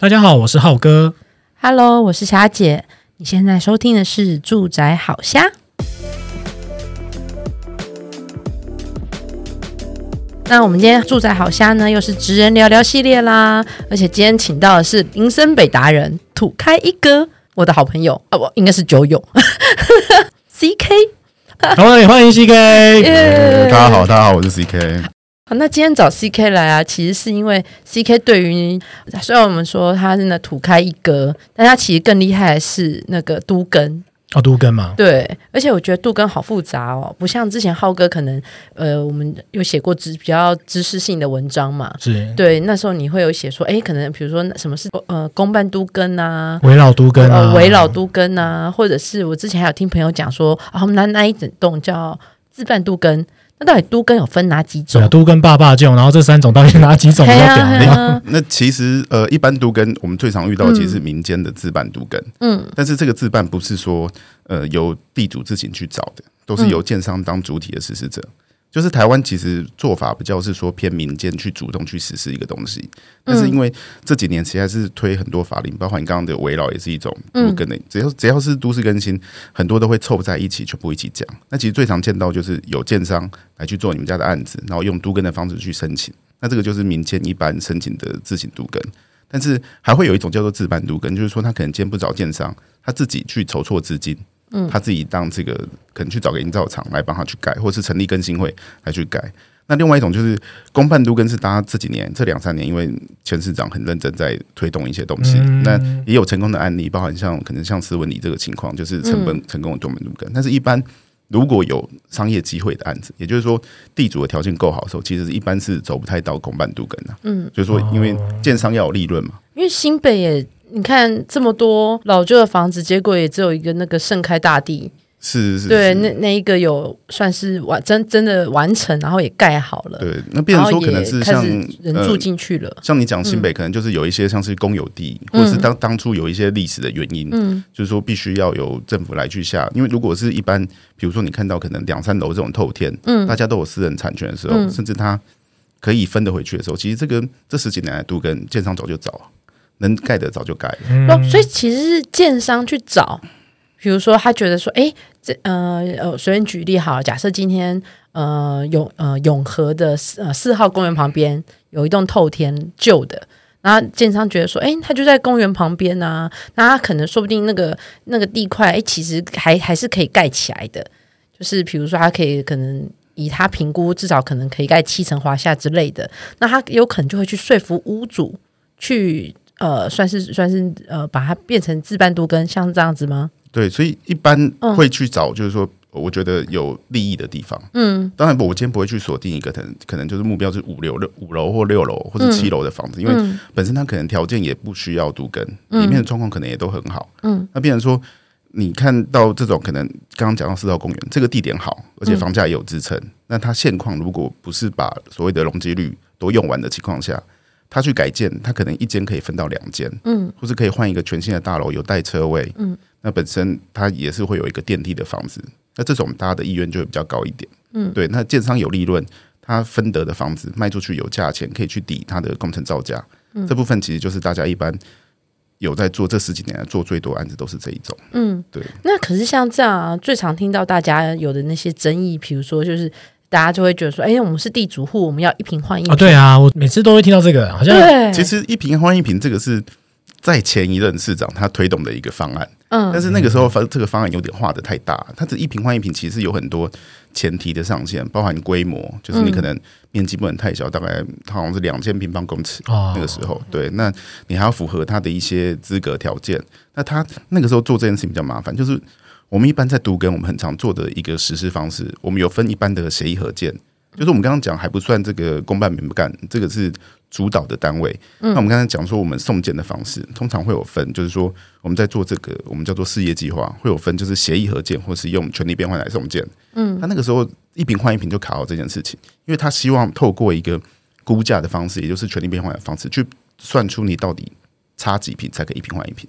大家好，我是浩哥。Hello，我是霞姐。你现在收听的是《住宅好虾》。那我们今天《住宅好虾》呢，又是职人聊聊系列啦。而且今天请到的是林森北达人土开一哥，我的好朋友啊，不应该是酒友，CK。好，也欢迎 CK。大家好，大家好，我是那今天找 CK 来啊，其实是因为 CK 对于虽然我们说他是那土开一格，但他其实更厉害的是那个都根哦，都根嘛。对，而且我觉得都根好复杂哦，不像之前浩哥可能呃，我们有写过知比较知识性的文章嘛，是对，那时候你会有写说，哎，可能比如说什么是呃公办都根啊，围绕都根啊，围绕都根啊，或者是我之前还有听朋友讲说，啊，我们那那一整栋叫自办都更。那到底都跟有分哪几种？都跟爸爸这然后这三种到底哪几种 比较屌？欸、那其实呃，一般都跟我们最常遇到的其实是民间的自办都跟，嗯，但是这个自办不是说呃由地主自行去找的，都是由建商当主体的实施者。就是台湾其实做法比较是说偏民间去主动去实施一个东西，但是因为这几年其实还是推很多法令，包括你刚刚的围绕也是一种都跟的，只要只要是都市更新，很多都会凑在一起，全部一起讲。那其实最常见到就是有建商来去做你们家的案子，然后用都更的方式去申请，那这个就是民间一般申请的自行都更。但是还会有一种叫做自办都更，就是说他可能今天不找建商，他自己去筹措资金。嗯，他自己当这个可能去找个营造厂来帮他去改，或是成立更新会来去改。那另外一种就是公办都更，是大家这几年这两三年，因为前市长很认真在推动一些东西，嗯、那也有成功的案例，包含像可能像斯文里这个情况，就是成本成功的公办都更。但是，一般如果有商业机会的案子，也就是说地主的条件够好的时候，其实一般是走不太到公办都跟的。嗯，就是说，因为建商要有利润嘛，因为新北也。你看这么多老旧的房子，结果也只有一个那个盛开大地，是是，是，对，那那一个有算是完真真的完成，然后也盖好了。对，那变成说可能是像人住进去了。呃、像你讲新北，可能就是有一些像是公有地，嗯、或者是当当初有一些历史的原因，嗯，就是说必须要由政府来去下。因为如果是一般，比如说你看到可能两三楼这种透天，嗯，大家都有私人产权的时候，嗯、甚至它可以分得回去的时候，其实这个这十几年来都跟建商早就早。能盖的早就盖了，嗯，所以其实是建商去找，比如说他觉得说，哎，这呃呃，随便举例好，假设今天呃永呃永和的呃四号公园旁边有一栋透天旧的，然后建商觉得说，哎，他就在公园旁边啊，那他可能说不定那个那个地块，哎，其实还还是可以盖起来的，就是比如说他可以可能以他评估，至少可能可以盖七层华夏之类的，那他有可能就会去说服屋主去。呃，算是算是呃，把它变成自办都更，像这样子吗？对，所以一般会去找，就是说，我觉得有利益的地方。嗯，当然不，我今天不会去锁定一个，可能可能就是目标是五楼六五楼或六楼或者七楼的房子，嗯、因为本身它可能条件也不需要都更，里面的状况可能也都很好。嗯，那变成说，你看到这种可能刚刚讲到四道公园这个地点好，而且房价也有支撑，嗯、那它现况如果不是把所谓的容积率都用完的情况下。他去改建，他可能一间可以分到两间，嗯，或是可以换一个全新的大楼，有带车位，嗯，那本身它也是会有一个电梯的房子，那这种大家的意愿就会比较高一点，嗯，对，那建商有利润，他分得的房子卖出去有价钱，可以去抵他的工程造价，嗯，这部分其实就是大家一般有在做这十几年来做最多案子都是这一种，嗯，对。那可是像这样啊，最常听到大家有的那些争议，比如说就是。大家就会觉得说，哎，我们是地主户，我们要一瓶换一瓶。啊，对啊，我每次都会听到这个，好像对。其实一瓶换一瓶这个是在前一任市长他推动的一个方案，嗯，但是那个时候这个方案有点画的太大，它这一瓶换一瓶其实有很多前提的上限，包含规模，就是你可能面积不能太小，大概它好像是两千平方公尺，哦。那个时候，对，那你还要符合他的一些资格条件，那他那个时候做这件事情比较麻烦，就是。我们一般在都更，我们很常做的一个实施方式，我们有分一般的协议合建，就是我们刚刚讲还不算这个公办民不干，这个是主导的单位。那我们刚才讲说，我们送件的方式通常会有分，就是说我们在做这个，我们叫做事业计划，会有分，就是协议合建或是用权利变换来送件。嗯，他那个时候一瓶换一瓶就卡好这件事情，因为他希望透过一个估价的方式，也就是权利变换的方式，去算出你到底差几瓶才可以一瓶换一坪。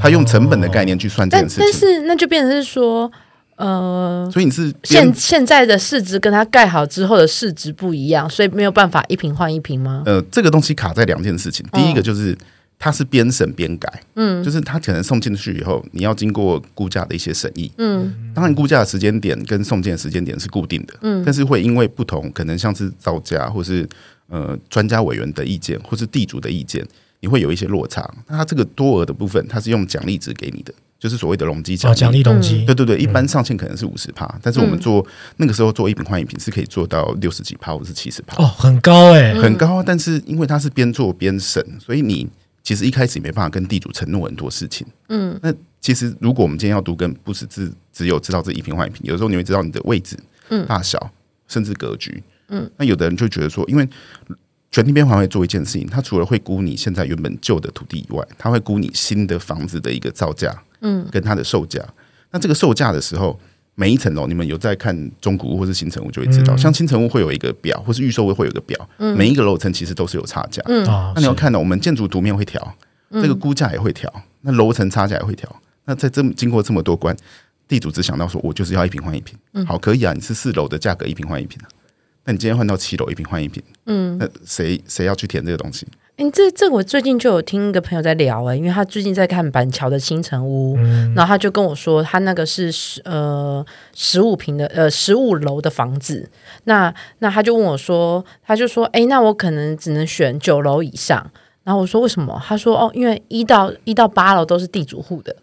他用成本的概念去算这件事情，但是那就变成是说，呃，所以你是现现在的市值跟它盖好之后的市值不一样，所以没有办法一瓶换一瓶吗？呃，这个东西卡在两件事情，第一个就是它是边审边改，嗯，就是它可能送进去以后，你要经过估价的一些审议，嗯，当然估价的时间点跟送件的时间点是固定的，嗯，但是会因为不同，可能像是造价或是呃专家委员的意见，或是地主的意见，你会有一些落差。那它这个多额的部分，它是用奖励值给你的，就是所谓的容积奖励，奖励容积，对对对，一般上限可能是五十趴，但是我们做那个时候做一品换一品是可以做到六十几趴或是七十趴，哦，很高哎，很高，但是因为它是边做边审，所以你。其实一开始也没办法跟地主承诺很多事情，嗯，那其实如果我们今天要读跟，不是只只有知道这一瓶换一瓶，有时候你会知道你的位置、嗯，大小，甚至格局，嗯，那有的人就觉得说，因为全厅边还会做一件事情，它除了会估你现在原本旧的土地以外，它会估你新的房子的一个造价，嗯，跟它的售价，那这个售价的时候。每一层楼，你们有在看中古屋或是新成屋，就会知道，嗯、像新成屋会有一个表，或是预售屋会有一个表，嗯、每一个楼层其实都是有差价。嗯，那你要看到我们建筑图面会调，这个估价也会调，那楼层差价也会调。那在这么经过这么多关，地主只想到说，我就是要一平换一平。嗯，好，可以啊，你是四楼的价格一平换一平啊，那你今天换到七楼一瓶换一瓶，嗯，那谁谁要去填这个东西？哎，这这我最近就有听一个朋友在聊哎，因为他最近在看板桥的新城屋，嗯、然后他就跟我说，他那个是十呃十五平的呃十五楼的房子，那那他就问我说，他就说，哎，那我可能只能选九楼以上，然后我说为什么？他说哦，因为一到一到八楼都是地主户的，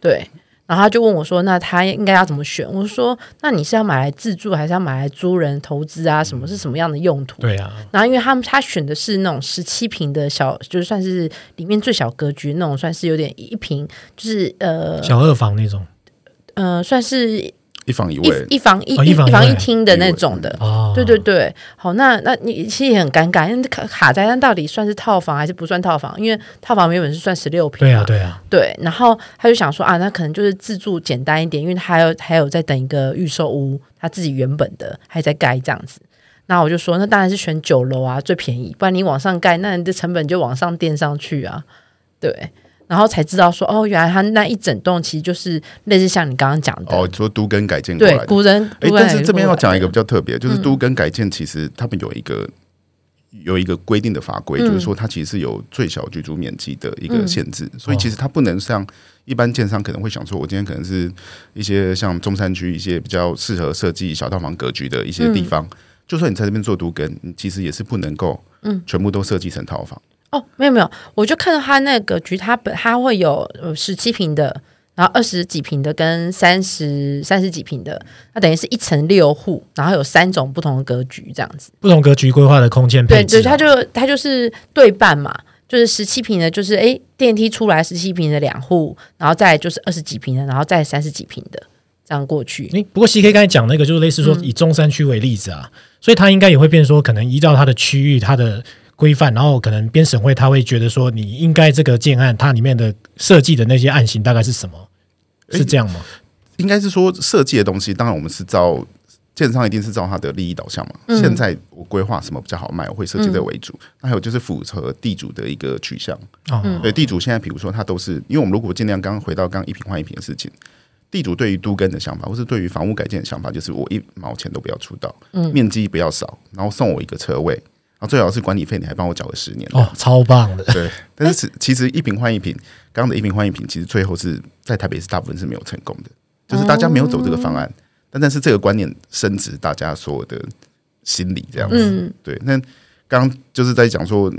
对。然后他就问我说：“那他应该要怎么选？”我说：“那你是要买来自住，还是要买来租人投资啊？什么是什么样的用途？”对啊。然后因为他们他选的是那种十七平的小，就是算是里面最小格局那种，算是有点一平，就是呃小二房那种，呃，算是。一房一卫，一房一、哦、一房一厅的那种的，哦、对对对，好，那那你其实也很尴尬，因为卡卡在那到底算是套房还是不算套房？因为套房原本是算十六平，对啊对啊，对，然后他就想说啊，那可能就是自住简单一点，因为他还有还有在等一个预售屋，他自己原本的还在盖这样子。那我就说，那当然是选九楼啊，最便宜，不然你往上盖，那你的成本就往上垫上去啊，对。然后才知道说哦，原来他那一整栋其实就是类似像你刚刚讲的哦，说都更改建过来的。对，古人。哎，但是这边要讲一个比较特别，就是都更改建其实他们有一个有一个规定的法规，就是说它其实是有最小居住面积的一个限制，所以其实它不能像一般建商可能会想说，我今天可能是一些像中山区一些比较适合设计小套房格局的一些地方，就算你在这边做都更，你其实也是不能够嗯全部都设计成套房。哦，没有没有，我就看到他那个局，他本他会有呃十七平的，然后二十几平的跟三十三十几平的，那等于是一层六户，然后有三种不同的格局这样子，不同格局规划的空间配置，对对，他就他就是对半嘛，就是十七平的，就是哎电梯出来十七平的两户，然后再就是二十几平的，然后再三十几平的这样过去。你不过 CK 刚才讲那个就是类似说以中山区为例子啊，嗯、所以它应该也会变说，可能依照它的区域，它的。规范，然后可能编审会他会觉得说，你应该这个建案它里面的设计的那些案型大概是什么？是这样吗？应该是说设计的东西，当然我们是照建商一定是照他的利益导向嘛。嗯、现在我规划什么比较好卖，我会设计这为主。那、嗯、还有就是符合地主的一个取向。嗯，对，地主现在比如说他都是，因为我们如果尽量刚回到刚刚一平换一平的事情，地主对于都更的想法，或是对于房屋改建的想法，就是我一毛钱都不要出到，嗯，面积不要少，然后送我一个车位。然后最好是管理费，你还帮我缴个十年哦，超棒的。对，但是其实一瓶换一瓶，刚刚的一瓶换一瓶，其实最后是在台北市大部分是没有成功的，就是大家没有走这个方案。但但是这个观念深植大家所有的心理这样子。对，那刚刚就是在讲说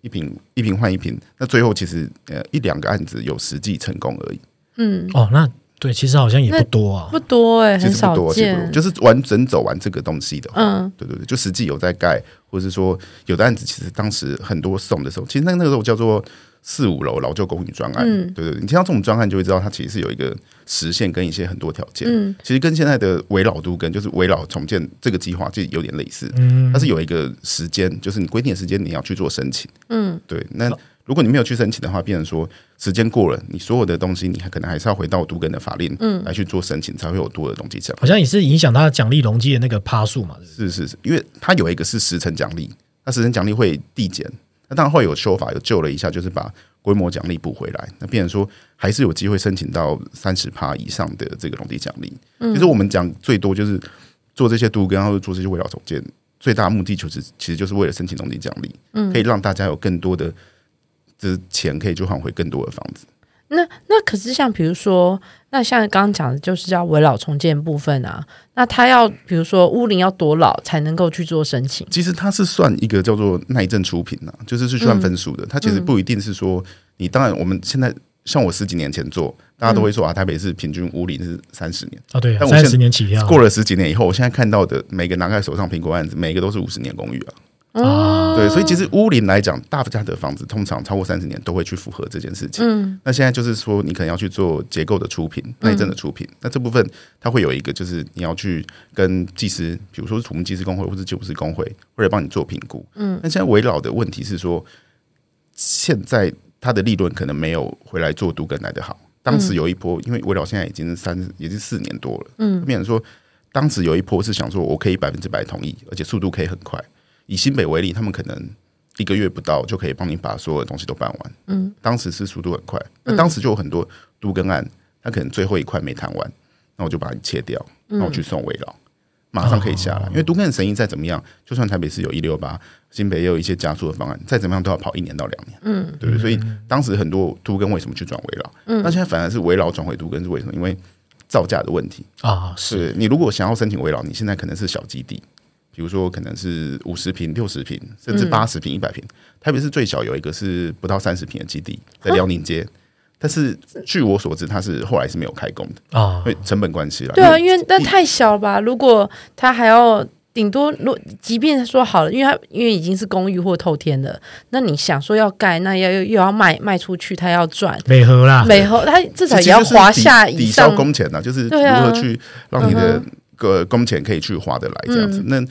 一瓶一瓶换一瓶，那最后其实呃一两个案子有实际成功而已。嗯，哦，那。对，其实好像也不多啊，不多哎、欸，很少见。其实就是完整走完这个东西的话，嗯，对对对，就实际有在盖，或者是说有的案子，其实当时很多送的时候，其实那那个时候叫做四五楼老旧公寓专案，嗯，对对对，你听到这种专案就会知道它其实是有一个实现跟一些很多条件，嗯，其实跟现在的围老都跟就是围老重建这个计划就有点类似，嗯，它是有一个时间，就是你规定的时间你要去做申请，嗯，对，那。如果你没有去申请的话，变成说时间过了，你所有的东西，你还可能还是要回到都根的法令，嗯，来去做申请，才会有多的东西奖。好像也是影响它奖励容积的那个趴数嘛。是是是，因为它有一个是时程奖励，那时程奖励会递减，那当然会有修法，有救了一下，就是把规模奖励补回来，那变成说还是有机会申请到三十趴以上的这个容积奖励。嗯，其实我们讲最多就是做这些都更，然后做这些危老重建，最大的目的就是其实就是为了申请容积奖励，嗯，可以让大家有更多的。这钱可以去换回更多的房子。那那可是像比如说，那像刚刚讲的，就是叫围老重建部分啊。那他要比如说屋龄要多老才能够去做申请？其实它是算一个叫做耐震出品啊，就是是算分数的。它、嗯、其实不一定是说你当然我们现在像我十几年前做，大家都会说啊，台北市平均屋龄是三十年啊，对，三十年起跳，过了十几年以后，我现在看到的每个拿在手上苹果案子，每个都是五十年公寓啊。哦，对，所以其实屋龄来讲，大家的房子通常超过三十年都会去符合这件事情。嗯，那现在就是说，你可能要去做结构的出品、内政的出品。那这部分它会有一个，就是你要去跟技师，比如说是土木技师工会或者建筑师工会，或者帮你做评估。嗯，那现在危老的问题是说，现在它的利润可能没有回来做都更来的好。当时有一波，因为危老现在已经是三，已经四年多了。嗯，变成说，当时有一波是想说，我可以百分之百同意，而且速度可以很快。以新北为例，他们可能一个月不到就可以帮你把所有的东西都办完。嗯，当时是速度很快，那当时就有很多都更案，他可能最后一块没谈完，那我就把你切掉，那我去送危老，马上可以下来。因为都更的生意再怎么样，就算台北市有一六八，新北也有一些加速的方案，再怎么样都要跑一年到两年。嗯，对，所以当时很多都更为什么去转危老？嗯，那现在反而是危老转回都根是为什么？因为造价的问题啊。是你如果想要申请危老，你现在可能是小基地。比如说，可能是五十平、六十平，甚至八十平、一百平。特别是最小有一个是不到三十平的基地，在辽宁街。但是据我所知，它是后来是没有开工的啊，因为成本关系了。对啊，因为那太小了吧？如果他还要顶多，若即便说好了，因为他因为已经是公寓或透天了，那你想说要盖，那要又又要卖卖出去，他要赚美合啦，美合，他至少也要华夏以上抵消工钱呐，就是如何去让你的。个工钱可以去划得来这样子，那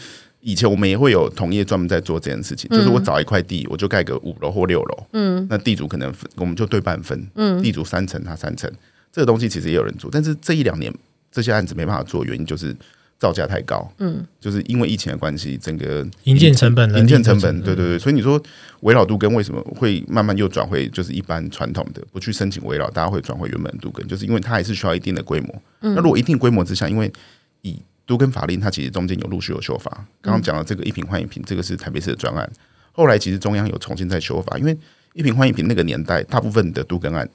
以前我们也会有同业专门在做这件事情，就是我找一块地，我就盖个五楼或六楼，嗯，那地主可能分，我们就对半分，嗯，地主三层，他三层，这个东西其实也有人做，但是这一两年这些案子没办法做，原因就是造价太高，嗯，就是因为疫情的关系，整个营建成本，营建成本，对对对，所以你说围绕度跟为什么会慢慢又转回就是一般传统的不去申请围绕，大家会转回原本度跟，就是因为它还是需要一定的规模，嗯。那如果一定规模之下，因为以都跟法令，它其实中间有陆续有修法。刚刚讲的这个一品换一品，这个是台北市的专案。后来其实中央有重新再修法，因为一品换一品那个年代，大部分的都更案，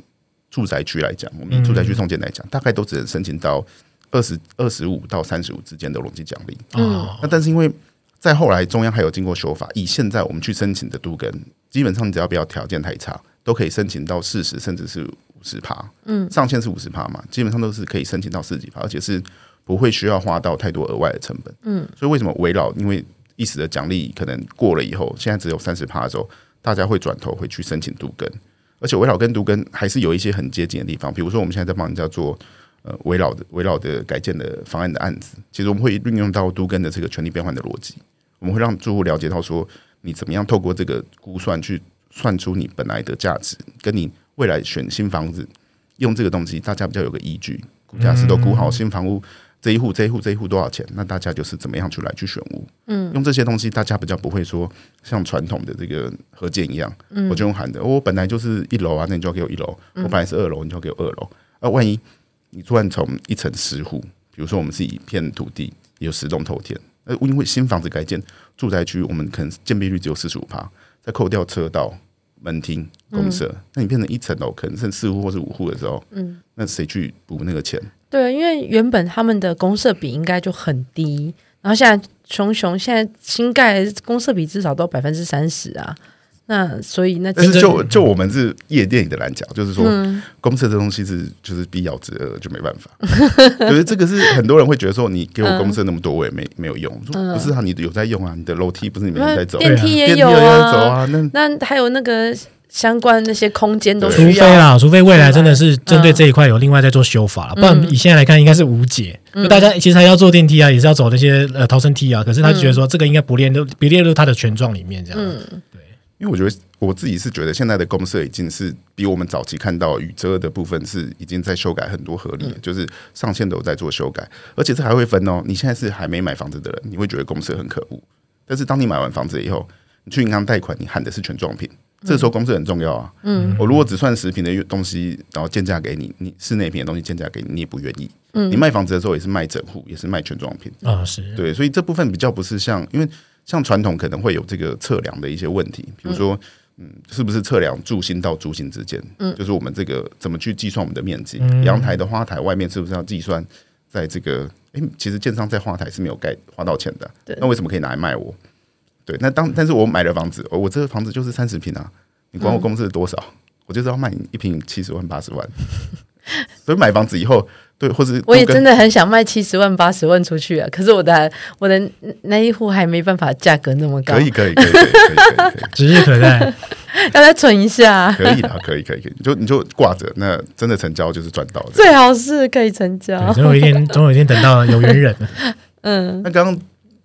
住宅区来讲，我们以住宅区中间来讲，大概都只能申请到二十二十五到三十五之间的容积奖励。嗯，那但是因为在后来中央还有经过修法，以现在我们去申请的都更，基本上你只要不要条件太差，都可以申请到四十甚至是五十趴。嗯，上限是五十趴嘛，基本上都是可以申请到四十几趴，而且是。不会需要花到太多额外的成本，嗯，所以为什么围绕？因为一时的奖励可能过了以后，现在只有三十趴的时候，大家会转头回去申请都更，而且围绕跟都更还是有一些很接近的地方，比如说我们现在在帮人家做呃围绕的围绕的改建的方案的案子，其实我们会运用到都根的这个权利变换的逻辑，我们会让住户了解到说，你怎么样透过这个估算去算出你本来的价值，跟你未来选新房子用这个东西，大家比较有个依据，估价师都估好新房屋。这一户这一户这一户多少钱？那大家就是怎么样去来去选屋？嗯，用这些东西，大家比较不会说像传统的这个合建一样，嗯，我就用喊的，我本来就是一楼啊，那你就要给我一楼；我本来是二楼，你就要给我二楼。啊，万一你突然从一层十户，比如说我们是一片土地有十栋透天，呃，因为新房子改建住宅区，我们可能建蔽率只有四十五趴，再扣掉车道、门厅、公设，那你变成一层楼可能剩四户或是五户的时候，嗯，那谁去补那个钱？对，因为原本他们的公设比应该就很低，然后现在熊熊现在新盖公设比至少都百分之三十啊，那所以那但是就就我们是夜店里的蓝角，就是说、嗯、公设这东西是就是必要之恶，就没办法。可是这个是很多人会觉得说，你给我公设那么多，我也没没有用。说不是啊，你有在用啊，你的楼梯不是你每天在走，电梯也有啊，那那还有那个。相关那些空间都需要，除非啦，除非未来真的是针对这一块有另外在做修法，嗯、不然以现在来看应该是无解。嗯、大家其实还要坐电梯啊，也是要走那些呃逃生梯啊，可是他觉得说这个应该不列入不列入他的权状里面这样。嗯，对，因为我觉得我自己是觉得现在的公社已经是比我们早期看到雨遮的部分是已经在修改很多合理，嗯、就是上线都有在做修改，而且这还会分哦。你现在是还没买房子的人，你会觉得公社很可恶，但是当你买完房子以后，你去银行贷款，你喊的是权状品。这时候公式很重要啊。嗯，我如果只算十坪的东西，然后鉴价给你，你室内品的东西鉴价给你，你也不愿意。嗯，你卖房子的时候也是卖整户，也是卖全装品啊。是对，所以这部分比较不是像，因为像传统可能会有这个测量的一些问题，比如说嗯，是不是测量柱心到柱心之间？嗯，就是我们这个怎么去计算我们的面积？阳、嗯、台的花台外面是不是要计算在这个？哎、欸，其实建商在花台是没有盖花到钱的，对那为什么可以拿来卖我？对，那当但是我买了房子，我这个房子就是三十平啊，你管我公司多少？嗯、我就是要卖你一平七十万八十万，所以买房子以后。对，或者我也真的很想卖七十万八十万出去啊！可是我的我的那一户还没办法价格那么高。可以可以可以可以可以，可以可以指日可待，要再存一下。可以的，可以可以可以，你就你就挂着，那真的成交就是赚到的。最好是可以成交，总有一天，总有一天等到有缘人。嗯，那刚刚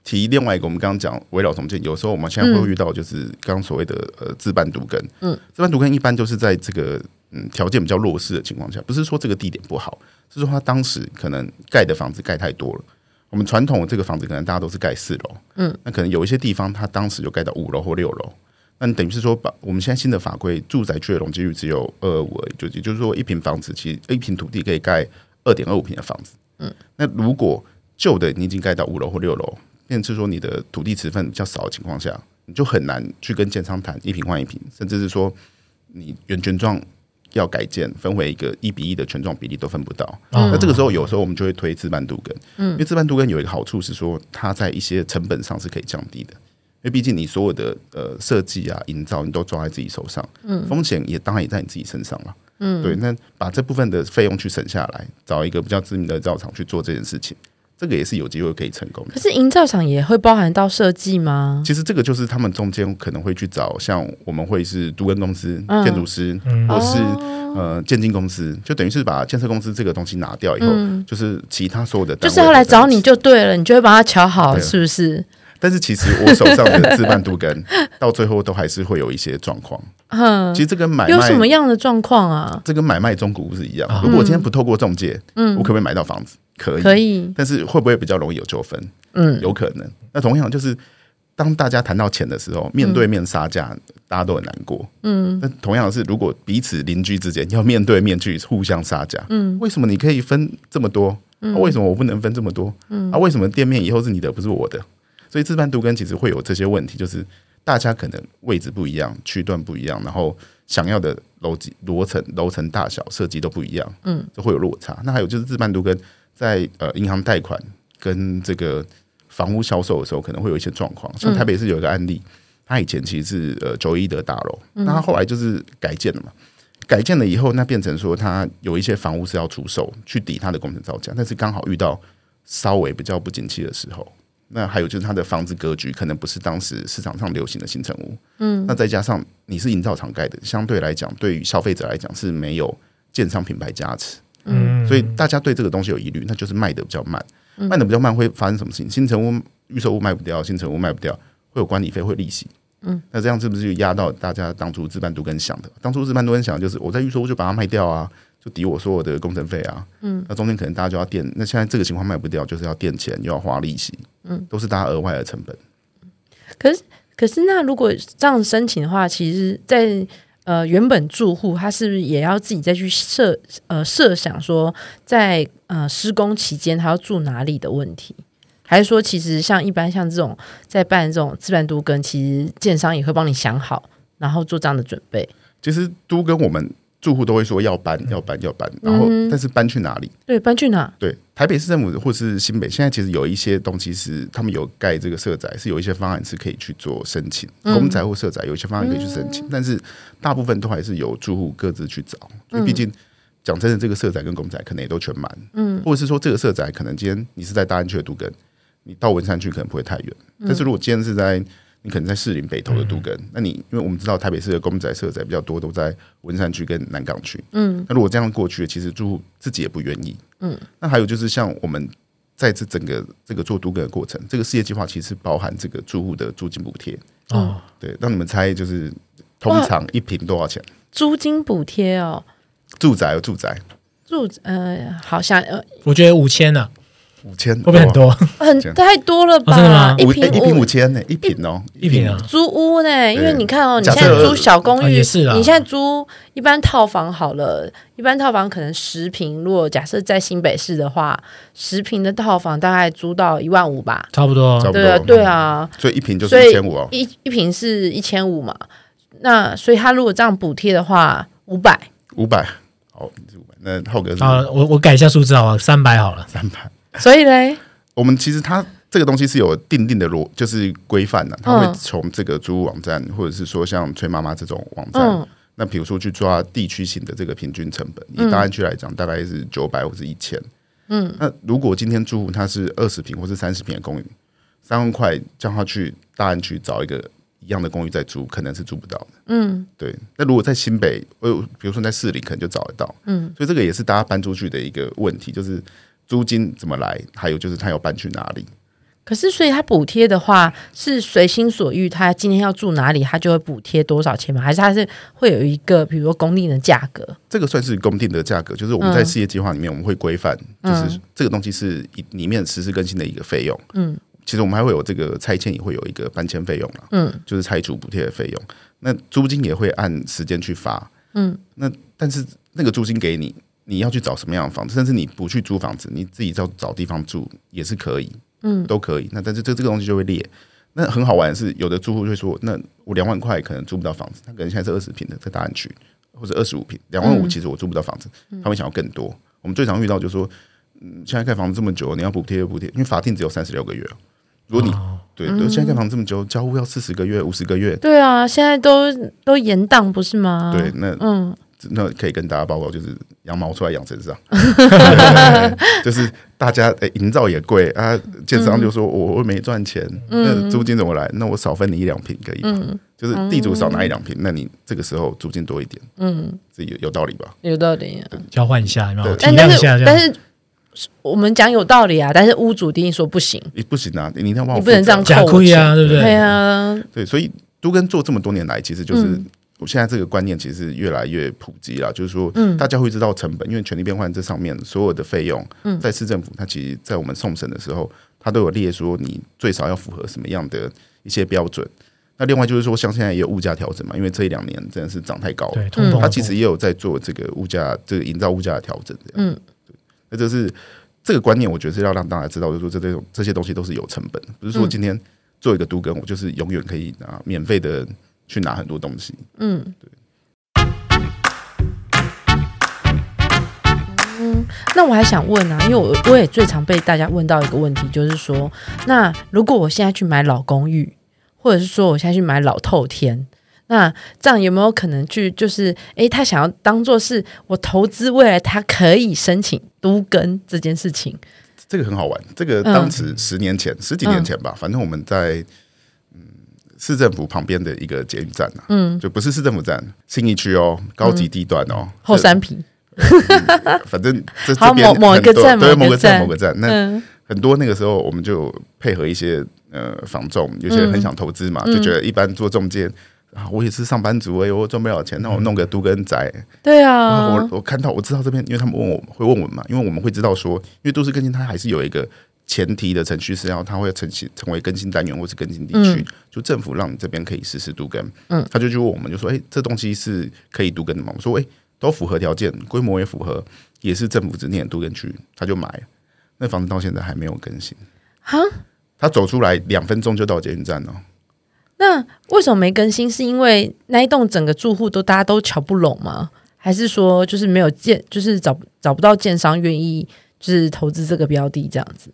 提另外一个，我们刚刚讲围绕重建，有时候我们现在会遇到，就是刚刚所谓的呃自办独根。嗯，自办独根一般就是在这个嗯条件比较弱势的情况下，不是说这个地点不好。是说他当时可能盖的房子盖太多了。我们传统的这个房子可能大家都是盖四楼，嗯，那可能有一些地方它当时就盖到五楼或六楼。那你等于是说，把我们现在新的法规，住宅区的容积率只有二二五，就也就是说，一平房子其实一平土地可以盖二点二五平的房子。嗯，那如果旧的你已经盖到五楼或六楼，变成说你的土地持份比较少的情况下，你就很难去跟建商谈一平换一平，甚至是说你原权状。要改建分为一个一比一的权状比例都分不到，嗯、那这个时候有时候我们就会推自办都更，嗯，因为自办都更有一个好处是说它在一些成本上是可以降低的，因为毕竟你所有的呃设计啊营造你都抓在自己手上，嗯，风险也当然也在你自己身上了，嗯，对，那把这部分的费用去省下来，找一个比较知名的造厂去做这件事情。这个也是有机会可以成功的。可是营造厂也会包含到设计吗？其实这个就是他们中间可能会去找，像我们会是都根公司、嗯、建筑师，嗯、或是、哦、呃建经公司，就等于是把建设公司这个东西拿掉以后，嗯、就是其他所有的，就是要来找你就对了，你就会把它瞧好，是不是？但是其实我手上的自办度根 到最后都还是会有一些状况。嗯，其实这跟买卖有什么样的状况啊？这跟买卖中古屋是一样。如果我今天不透过中介，嗯，我可不可以买到房子？可以，可以，但是会不会比较容易有纠纷？嗯，有可能。那同样就是，当大家谈到钱的时候，面对面杀价，嗯、大家都很难过。嗯，那同样是，如果彼此邻居之间要面对面去互相杀价，嗯，为什么你可以分这么多？嗯、啊，为什么我不能分这么多？嗯，啊，为什么店面以后是你的，不是我的？所以自办都跟其实会有这些问题，就是大家可能位置不一样，区段不一样，然后想要的楼级、楼层、楼层大小、设计都不一样，嗯，就会有落差。那还有就是自办都更。在呃银行贷款跟这个房屋销售的时候，可能会有一些状况。像台北市有一个案例，他以前其实是呃九一德大楼，那他后来就是改建了嘛，改建了以后，那变成说他有一些房屋是要出售去抵他的工程造价，但是刚好遇到稍微比较不景气的时候，那还有就是它的房子格局可能不是当时市场上流行的新成屋，嗯，那再加上你是营造厂盖的，相对来讲，对于消费者来讲是没有建商品牌加持。嗯，所以大家对这个东西有疑虑，那就是卖的比较慢，卖的比较慢会发生什么事情？新成屋、预售屋卖不掉，新成屋卖不掉，会有管理费，会利息。嗯，那这样是不是就压到大家当初自办都更想的？当初自办都更想的就是我在预售屋就把它卖掉啊，就抵我所有的工程费啊。嗯，那中间可能大家就要垫，那现在这个情况卖不掉，就是要垫钱又要花利息。嗯，都是大家额外的成本。可是，可是那如果这样申请的话，其实，在呃，原本住户他是不是也要自己再去设呃设想说在，呃施工期间他要住哪里的问题？还是说其实像一般像这种在办这种自办都跟，其实建商也会帮你想好，然后做这样的准备？其实都跟我们。住户都会说要搬，要搬，要搬，然后但是搬去哪里？嗯、对，搬去哪？对，台北市政府或是新北，现在其实有一些东西是他们有盖这个社宅，是有一些方案是可以去做申请，嗯、公宅或社宅有一些方案可以去申请，嗯、但是大部分都还是由住户各自去找，因为毕竟讲真的，这个社宅跟公宅可能也都全满，嗯，或者是说这个社宅可能今天你是在大安区的都根，你到文山区可能不会太远，但是如果今天是在你可能在士林北投的都更，嗯、那你因为我们知道台北市的公宅、社宅比较多，都在文山区跟南港区。嗯，那如果这样过去，其实住户自己也不愿意。嗯，那还有就是像我们在这整个这个做都更的过程，这个事业计划其实包含这个住户的租金补贴。哦，对，让你们猜，就是通常一平多少钱？租金补贴哦，住宅有住宅，住呃，好像呃，我觉得五千呢。五千会不会很多？很太多了吧？真的吗？一平一平五千呢？一平哦，一平啊！租屋呢？因为你看哦，你现在租小公寓，你现在租一般套房好了，一般套房可能十平。如果假设在新北市的话，十平的套房大概租到一万五吧，差不多。对啊，对啊。所以一平就是一千五哦，一一坪是一千五嘛。那所以他如果这样补贴的话，五百，五百，好，五百。那浩哥啊，我我改一下数字好了，三百好了，三百。所以嘞，我们其实它这个东西是有定定的逻，就是规范的，它会从这个租屋网站，或者是说像崔妈妈这种网站，嗯、那比如说去抓地区型的这个平均成本，以大安区来讲，大概是九百或是一千。嗯，那如果今天住户他是二十平或是三十平的公寓，三万块叫他去大安区找一个一样的公寓再租，可能是租不到的。嗯，对。那如果在新北，呃，比如说在市里，可能就找得到。嗯，所以这个也是大家搬出去的一个问题，就是租金怎么来，还有就是他要搬去哪里。可是，所以他补贴的话是随心所欲，他今天要住哪里，他就会补贴多少钱吗？还是他是会有一个，比如说公定的价格？这个算是公定的价格，就是我们在事业计划里面，我们会规范，就是这个东西是里面实时更新的一个费用。嗯，其实我们还会有这个拆迁也会有一个搬迁费用啊，嗯，就是拆除补贴的费用。那租金也会按时间去发，嗯，那但是那个租金给你，你要去找什么样的房子，甚至你不去租房子，你自己找找地方住也是可以。嗯，都可以。那但是这这个东西就会裂。那很好玩的是，有的住户就会说：“那我两万块可能租不到房子。”他可能现在是二十平的，在大安区，或者二十五平，两万五其实我租不到房子。嗯、他们想要更多。我们最常遇到就是说：“嗯，现在盖房子这么久，你要补贴又补贴，因为法定只有三十六个月。如果你、哦、对，对，现在盖房子这么久，交屋要四十个月、五十个月。对啊，现在都都延档不是吗？对，那嗯。那可以跟大家报告，就是羊毛出在羊身上，就是大家诶，营造也贵啊，建商就说我我没赚钱，嗯、那租金怎么来？那我少分你一两平可以吗？嗯、就是地主少拿一两坪，那你这个时候租金多一点，嗯，这有有道理吧？有道理，对。交换一下，然后体谅一下，但是我们讲有道理啊，但是屋主第一定说不行，你不行啊，你一定要帮我，你不能这样假亏啊，对不对？对啊，对，所以都跟做这么多年来，其实就是。嗯我现在这个观念其实越来越普及了，就是说，大家会知道成本，因为权力变换这上面所有的费用，在市政府，它其实，在我们送审的时候，它都有列说你最少要符合什么样的一些标准。那另外就是说，像现在也有物价调整嘛，因为这一两年真的是涨太高了，它其实也有在做这个物价，这个营造物价的调整。嗯，对，那就是这个观念，我觉得是要让大家知道，就是说这这种这些东西都是有成本，不是说今天做一个都跟，我就是永远可以拿免费的。去拿很多东西，嗯，对。嗯，那我还想问啊，因为我我也最常被大家问到一个问题，就是说，那如果我现在去买老公寓，或者是说我现在去买老透天，那这样有没有可能去，就是，哎，他想要当做是我投资未来，他可以申请都跟这件事情？这个很好玩，这个当时十年前、嗯、十几年前吧，反正我们在。市政府旁边的一个捷运站呐，嗯，就不是市政府站，信义区哦，高级地段哦，后山坪，反正这这边某一个站，对，某个站，某个站，那很多那个时候我们就配合一些呃房仲，有些人很想投资嘛，就觉得一般做中介啊，我也是上班族哎，我赚不了钱，那我弄个都跟宅，对啊，我我看到我知道这边，因为他们问我会问我们嘛，因为我们会知道说，因为都市更新它还是有一个。前提的程序是要它会成型成为更新单元或是更新地区，嗯、就政府让你这边可以实施读根，嗯，他就去问我们就说，哎、欸，这东西是可以读根的吗？我说，哎、欸，都符合条件，规模也符合，也是政府指定的都更区，他就买。那房子到现在还没有更新，哈，他走出来两分钟就到捷运站了。那为什么没更新？是因为那一栋整个住户都大家都瞧不拢吗？还是说就是没有建，就是找找不到建商愿意就是投资这个标的这样子？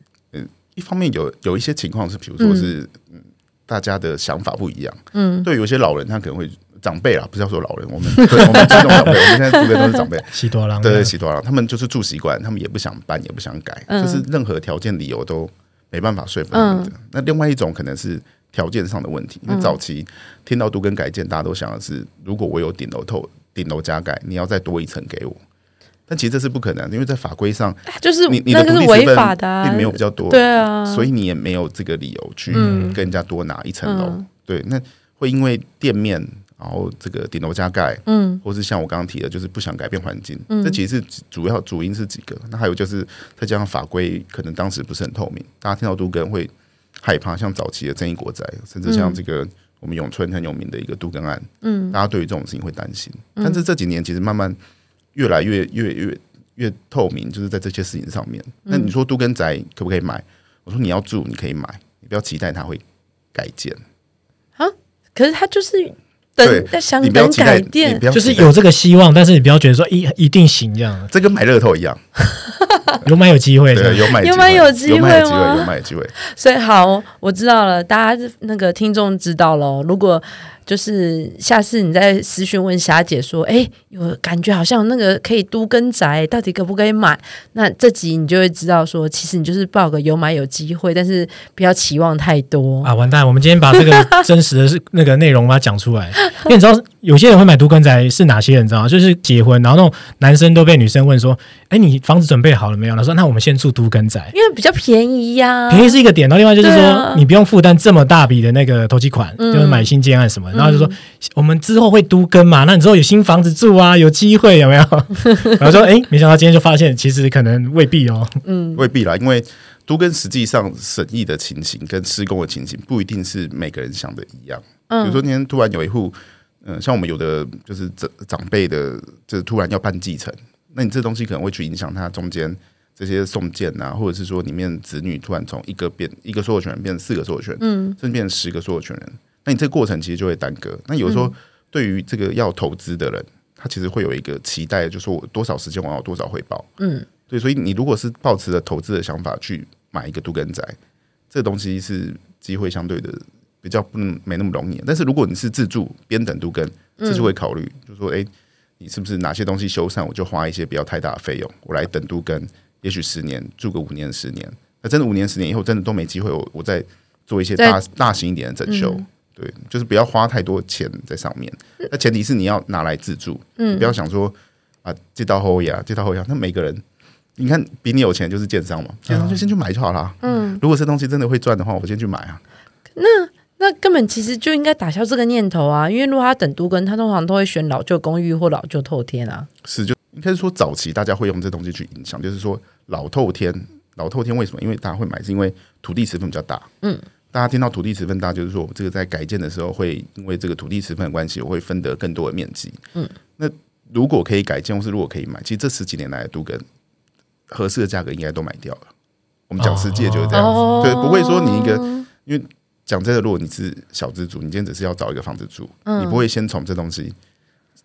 一方面有有一些情况是，比如说是嗯，大家的想法不一样。嗯，对，有些老人他可能会长辈啊，不是要说老人，我们 对我们尊重长辈，我们现在住的都是长辈，喜多郎，对对，喜多郎，他们就是住习惯，他们也不想搬，也不想改，就是任何条件理由都没办法说服他们的。那另外一种可能是条件上的问题，因为早期听到都跟改建，大家都想的是，如果我有顶楼透顶楼加盖，你要再多一层给我。但其实这是不可能，因为在法规上，就是你你的土地违法的，并没有比较多，对啊，所以你也没有这个理由去跟人家多拿一层楼。对，那会因为店面，然后这个顶楼加盖，嗯，或是像我刚刚提的，就是不想改变环境，这其实是主要主因是几个。那还有就是再加上法规可能当时不是很透明，大家听到都更会害怕，像早期的正义国宅，甚至像这个我们永春很有名的一个杜根案，嗯，大家对于这种事情会担心。但是这几年其实慢慢。越来越越越越透明，就是在这些事情上面。那你说都跟宅可不可以买？我说你要住，你可以买，你不要期待它会改建。啊？可是它就是等在想你不要等改变就是有这个希望，但是你不要觉得说一一定行这样，这跟买乐透一样，有买有机会，对，有买有买有机会有买有机吗会，有买有机会。所以好，我知道了，大家那个听众知道了。如果就是下次你再私讯问霞姐说，哎，有感觉好像那个可以都更宅，到底可不可以买？那这集你就会知道说，其实你就是报个有买有机会，但是不要期望太多 啊！完蛋，我们今天把这个真实的是那个内容把它讲出来，因为你知道有些人会买都更宅是哪些人？你知道吗？就是结婚，然后那种男生都被女生问说，哎，你房子准备好了没有？他说，那我们先住都更宅，因为比较便宜呀、啊，便宜是一个点。然后另外就是说，啊、你不用负担这么大笔的那个投机款，嗯、就是买新建案什么的。然后就说，嗯、我们之后会都跟嘛？那你之后有新房子住啊，有机会有没有？然后说，哎，没想到今天就发现，其实可能未必哦。嗯，未必啦，因为都跟实际上审议的情形跟施工的情形不一定是每个人想的一样。嗯，比如说今天突然有一户，嗯、呃，像我们有的就是长长辈的，就是突然要办继承，那你这东西可能会去影响他中间这些送件啊，或者是说里面子女突然从一个变一个所有权人变成四个所有权人，嗯，甚至变成十个所有权人，那你这个过程其实就会耽搁。那有时候对于这个要投资的人，他其实会有一个期待，就是说我多少时间我要多少回报，嗯。对，所以你如果是抱持着投资的想法去买一个杜根宅，这个东西是机会相对的比较不没那么容易。但是如果你是自住边等杜根，这就会考虑，就说，哎，你是不是哪些东西修缮，我就花一些不要太大的费用，我来等杜根，也许十年住个五年十年，那真的五年十年以后真的都没机会，我我再做一些大大型一点的整修，对，就是不要花太多钱在上面。那前提是你要拿来自住，嗯，不要想说啊，这道后呀，这道后呀，那每个人。你看，比你有钱就是建商嘛，建商就先去买就好了。嗯，如果这东西真的会赚的话，我先去买啊。那那根本其实就应该打消这个念头啊，因为如果他等都跟，他通常都会选老旧公寓或老旧透天啊。是，就应该是说早期大家会用这东西去影响，就是说老透天，老透天为什么？因为大家会买，是因为土地尺寸比较大。嗯，大家听到土地持分大，就是说我这个在改建的时候会因为这个土地持分的关系，我会分得更多的面积。嗯，那如果可以改建，或是如果可以买，其实这十几年来的都跟。合适的价格应该都买掉了。我们讲实际就是这样子，哦、对，不会说你一个，因为讲真的，如果你是小资族，你今天只是要找一个房子住，嗯、你不会先从这东西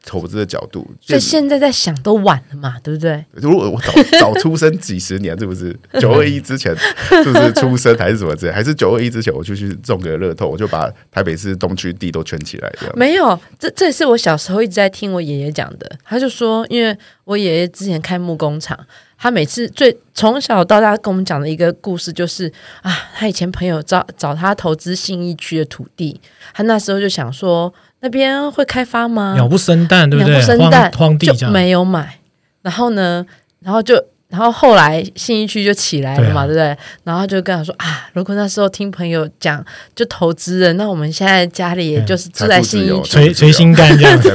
投资的角度。所以现在在想都晚了嘛，对不对？如果我早 早出生几十年，是不是九二一之前 是不是出生还是什么之类？还是九二一之前我就去中个乐透，我就把台北市东区地都圈起来这样？没有，这这也是我小时候一直在听我爷爷讲的。他就说，因为我爷爷之前开木工厂。他每次最从小到大跟我们讲的一个故事就是啊，他以前朋友找找他投资信义区的土地，他那时候就想说那边会开发吗？鸟不生蛋，对不对？鸟不生蛋，荒，荒地就没有买。然后呢，然后就。然后后来信义区就起来了嘛，对，啊、对不对？然后就跟他说啊，如果那时候听朋友讲就投资人，那我们现在家里也就是住在信义区，捶捶心肝这样 子。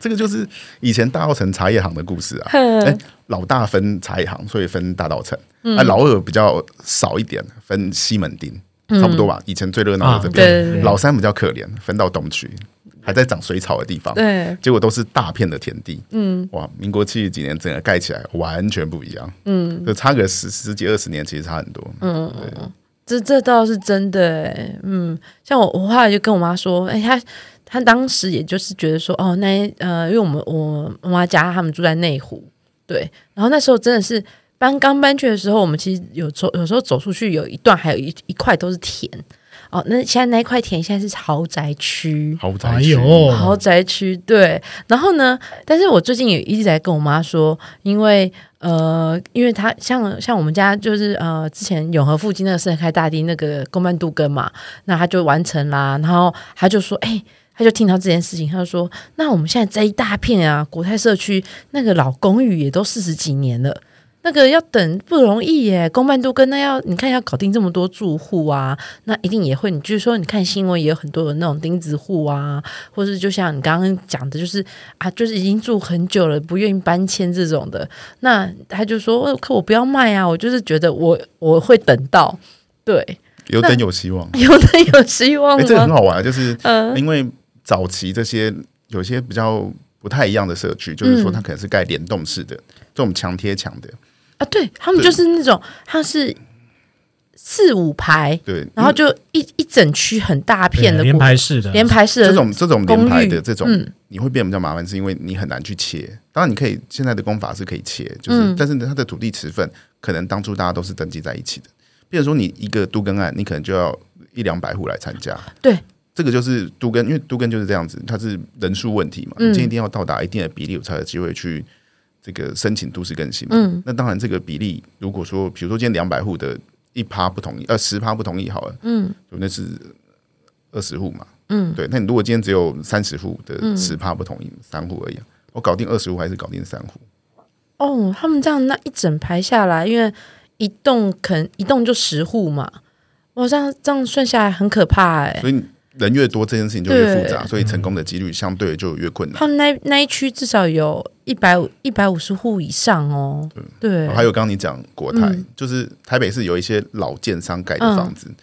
这个就是以前大稻城茶叶行的故事啊。哎，老大分茶叶行，所以分大稻埕。嗯、啊，老二比较少一点，分西门町，嗯、差不多吧。以前最热闹的这边，啊、对对对，老三比较可怜，分到东区。还在长水草的地方，对，结果都是大片的田地，嗯，哇，民国七十几年整个盖起来完全不一样，嗯，就差个十十几二十年，其实差很多，嗯，对，这这倒是真的，嗯，像我我后来就跟我妈说，哎，他他当时也就是觉得说，哦，那呃，因为我们我妈家他们住在内湖，对，然后那时候真的是搬刚搬去的时候，我们其实有走有时候走出去有一段还有一一块都是田。哦，那现在那一块田现在是豪宅区，豪宅区，豪宅区对。然后呢，但是我最近也一直在跟我妈说，因为呃，因为她像像我们家就是呃，之前永和附近那个盛开大地那个公办杜根嘛，那他就完成啦。然后他就说，哎、欸，他就听到这件事情，他就说，那我们现在这一大片啊，国泰社区那个老公寓也都四十几年了。那个要等不容易耶，公办都跟那要你看要搞定这么多住户啊，那一定也会。你就是说，你看新闻也有很多的那种钉子户啊，或是就像你刚刚讲的，就是啊，就是已经住很久了，不愿意搬迁这种的。那他就说，可我不要卖啊，我就是觉得我我会等到，对，有等有希望，有等有希望。哎，这个很好玩，就是因为早期这些有些比较不太一样的社区，就是说它可能是盖联动式的，这种墙贴墙的。啊，对他们就是那种，他是四五排，对，然后就一一整区很大片的连排式的，连排式的这种这种连排的这种，嗯、你会变得比较麻烦，是因为你很难去切。当然，你可以现在的工法是可以切，就是，嗯、但是它的土地持份可能当初大家都是登记在一起的。比如说，你一个都更案，你可能就要一两百户来参加。对，这个就是都更，因为都更就是这样子，它是人数问题嘛，你今天一定要到达一定的比例，我才有机会去这个申请都市更新嘛。嗯，那当然，这个比例如果说，比如说今天两百户的。一趴不同意，呃，十趴不同意好了，嗯，就那是二十户嘛，嗯，对，那你如果今天只有三十户的十趴不同意，三户而已，我搞定二十户还是搞定三户？哦，他们这样那一整排下来，因为一栋可能一栋就十户嘛，哇，这样这样算下来很可怕哎，所以人越多，这件事情就越复杂，所以成功的几率相对就越困难。他们那那一区至少有。一百五一百五十户以上哦，对，对还有刚刚你讲国泰，嗯、就是台北市有一些老建商盖的房子，嗯、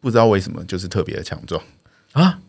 不知道为什么就是特别的强壮啊。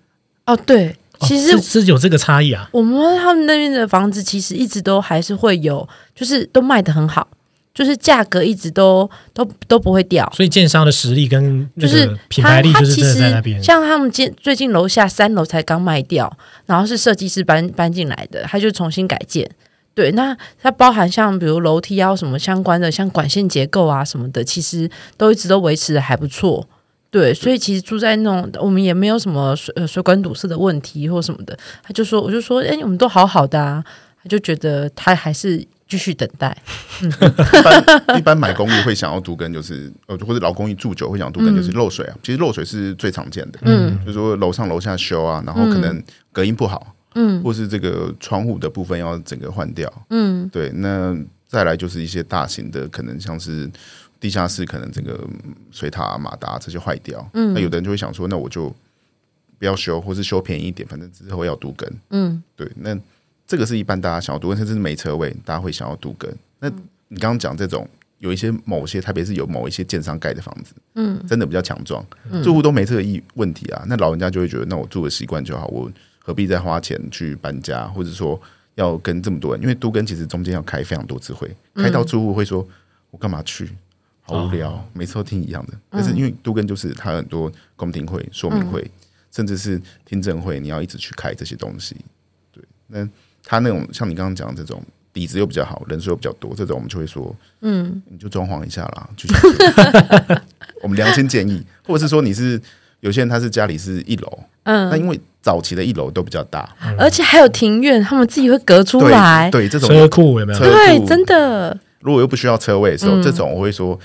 哦，对，其实、哦、是，是有这个差异啊。我们他们那边的房子其实一直都还是会有，就是都卖的很好。就是价格一直都都都不会掉，所以建商的实力跟就是品牌力就是真的在那边。像他们建最近楼下三楼才刚卖掉，然后是设计师搬搬进来的，他就重新改建。对，那它包含像比如楼梯啊什么相关的，像管线结构啊什么的，其实都一直都维持的还不错。对，所以其实住在那种我们也没有什么水呃水管堵塞的问题或什么的。他就说，我就说，哎，我们都好好的啊。他就觉得他还是。继续等待。一般一般买公寓会想要都更，就是呃或者老公寓住久会想要都更，就是漏水啊。其实漏水是最常见的，嗯，就是说楼上楼下修啊，然后可能隔音不好，嗯，或是这个窗户的部分要整个换掉，嗯，对。那再来就是一些大型的，可能像是地下室，可能这个水塔、啊、马达这些坏掉，嗯，那有的人就会想说，那我就不要修，或是修便宜一点，反正之后要独根，嗯，对，那。这个是一般大家想要都更，甚至是没车位，大家会想要都跟。那你刚刚讲这种有一些某些，特别是有某一些建商盖的房子，嗯，真的比较强壮，住户都没这个意问题啊。那老人家就会觉得，那我住的习惯就好，我何必再花钱去搬家，或者说要跟这么多人？因为都跟其实中间要开非常多次会，开到住户会说，我干嘛去？好无聊，每次都听一样的。但是因为都跟就是它很多公听会、说明会，甚至是听证会，你要一直去开这些东西。对，那。他那种像你刚刚讲的这种底子又比较好，人数又比较多，这种我们就会说，嗯，你就装潢一下啦，就我们良心建议，或者是说你是有些人他是家里是一楼，嗯，那因为早期的一楼都比较大，而且还有庭院，他们自己会隔出来，对，对这种车库有没有？对，真的。如果又不需要车位的时候，嗯、这种我会说，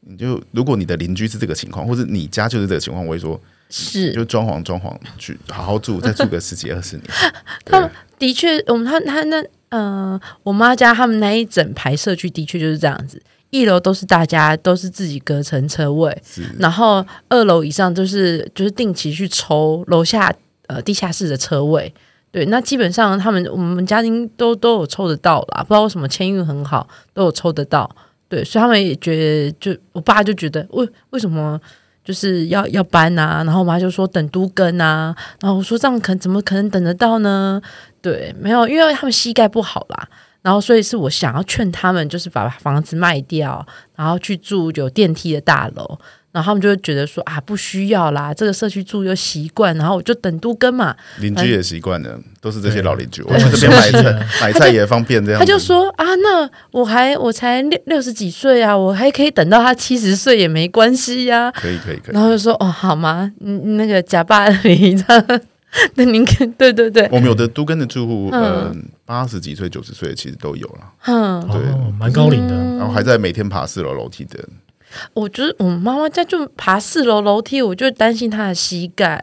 你就如果你的邻居是这个情况，或者你家就是这个情况，我会说。是，就装潢装潢去好好住，再住个十几二十年。他们的确，我们他他那呃，我妈家他们那一整排社区的确就是这样子，一楼都是大家都是自己隔成车位，然后二楼以上就是就是定期去抽楼下呃地下室的车位。对，那基本上他们我们家庭都都有抽得到啦，不知道为什么签运很好，都有抽得到。对，所以他们也觉得，就我爸就觉得，为为什么？就是要要搬啊，然后我妈就说等都更啊，然后我说这样可怎么可能等得到呢？对，没有，因为他们膝盖不好啦，然后所以是我想要劝他们，就是把房子卖掉，然后去住有电梯的大楼。然后他们就会觉得说啊，不需要啦，这个社区住又习惯，然后我就等都跟嘛。邻居也习惯了，都是这些老邻居。我们这边买菜买菜也方便这样。他就说啊，那我还我才六六十几岁啊，我还可以等到他七十岁也没关系呀。可以可以可以。然后就说哦，好吗？嗯，那个假爸里的，那您看，对对对。我们有的都跟的住户，嗯，八十几岁、九十岁其实都有了。嗯，对，蛮高龄的，然后还在每天爬四楼楼梯的。我觉得我妈妈家就爬四楼楼梯，我就担心她的膝盖，